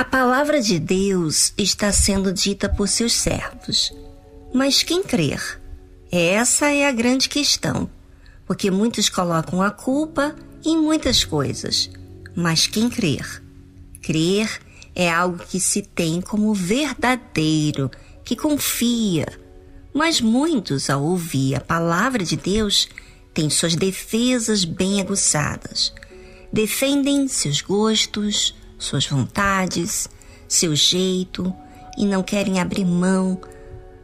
A palavra de Deus está sendo dita por seus servos. Mas quem crer? Essa é a grande questão, porque muitos colocam a culpa em muitas coisas. Mas quem crer? Crer é algo que se tem como verdadeiro, que confia. Mas muitos, ao ouvir a palavra de Deus, têm suas defesas bem aguçadas. Defendem seus gostos, suas vontades, seu jeito e não querem abrir mão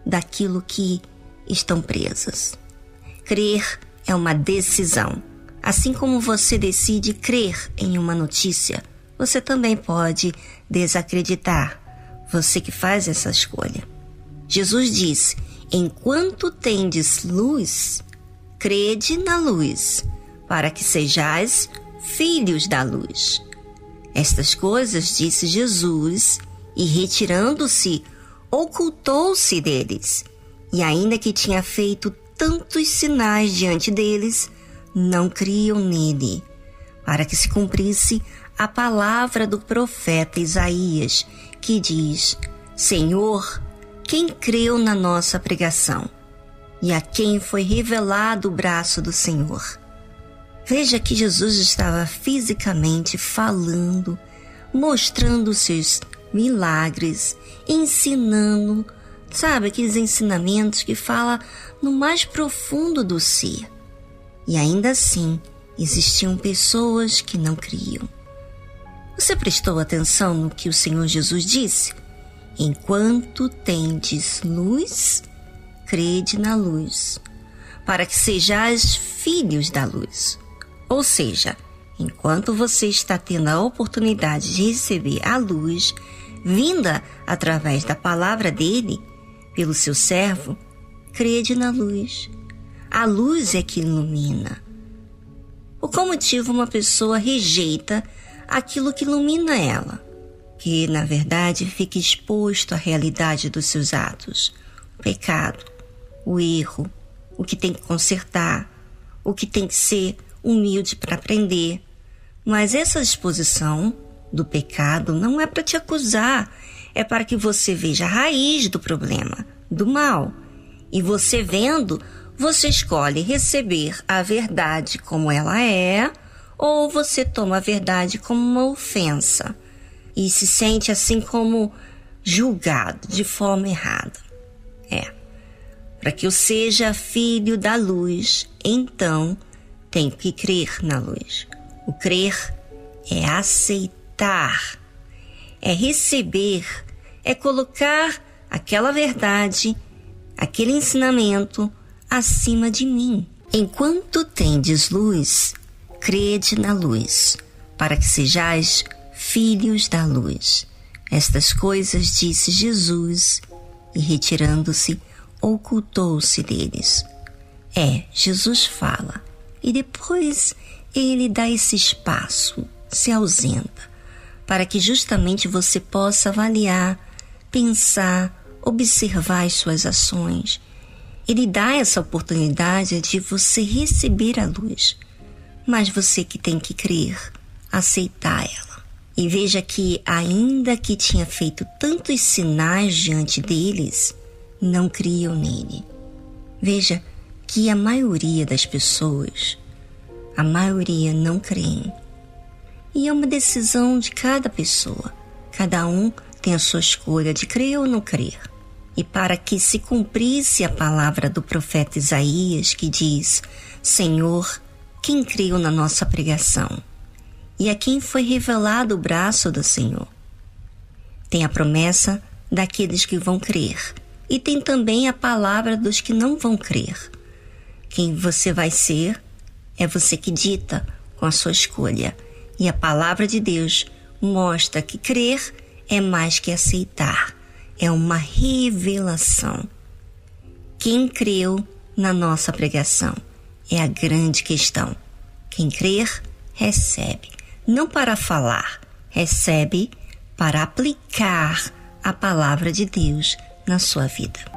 daquilo que estão presas. Crer é uma decisão. Assim como você decide crer em uma notícia, você também pode desacreditar. Você que faz essa escolha. Jesus disse: Enquanto tendes luz, crede na luz, para que sejais filhos da luz. Estas coisas disse Jesus, e retirando-se, ocultou-se deles. E ainda que tinha feito tantos sinais diante deles, não criam nele, para que se cumprisse a palavra do profeta Isaías, que diz: Senhor, quem creu na nossa pregação e a quem foi revelado o braço do Senhor? Veja que Jesus estava fisicamente falando, mostrando seus milagres, ensinando, sabe, aqueles ensinamentos que fala no mais profundo do ser. E ainda assim, existiam pessoas que não criam. Você prestou atenção no que o Senhor Jesus disse? Enquanto tendes luz, crede na luz, para que sejais filhos da luz. Ou seja, enquanto você está tendo a oportunidade de receber a luz vinda através da palavra dele, pelo seu servo, crede na luz. A luz é que ilumina. Por qual motivo uma pessoa rejeita aquilo que ilumina ela, que na verdade fica exposto à realidade dos seus atos, o pecado, o erro, o que tem que consertar, o que tem que ser humilde para aprender. Mas essa exposição do pecado não é para te acusar, é para que você veja a raiz do problema, do mal. E você vendo, você escolhe receber a verdade como ela é ou você toma a verdade como uma ofensa e se sente assim como julgado de forma errada. É. Para que eu seja filho da luz, então tenho que crer na luz. O crer é aceitar, é receber, é colocar aquela verdade, aquele ensinamento acima de mim. Enquanto tendes luz, crede na luz, para que sejais filhos da luz. Estas coisas disse Jesus, e retirando-se, ocultou-se deles. É, Jesus fala, e depois ele dá esse espaço, se ausenta, para que justamente você possa avaliar, pensar, observar as suas ações. Ele dá essa oportunidade de você receber a luz mas você que tem que crer, aceitar ela. E veja que, ainda que tinha feito tantos sinais diante deles, não criam nele. Veja que a maioria das pessoas, a maioria não creem. E é uma decisão de cada pessoa. Cada um tem a sua escolha de crer ou não crer. E para que se cumprisse a palavra do profeta Isaías, que diz: Senhor, quem creu na nossa pregação e a quem foi revelado o braço do Senhor. Tem a promessa daqueles que vão crer e tem também a palavra dos que não vão crer. Quem você vai ser é você que dita com a sua escolha. E a palavra de Deus mostra que crer é mais que aceitar, é uma revelação. Quem creu na nossa pregação? é a grande questão. Quem crer, recebe. Não para falar, recebe para aplicar a palavra de Deus na sua vida.